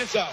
this out.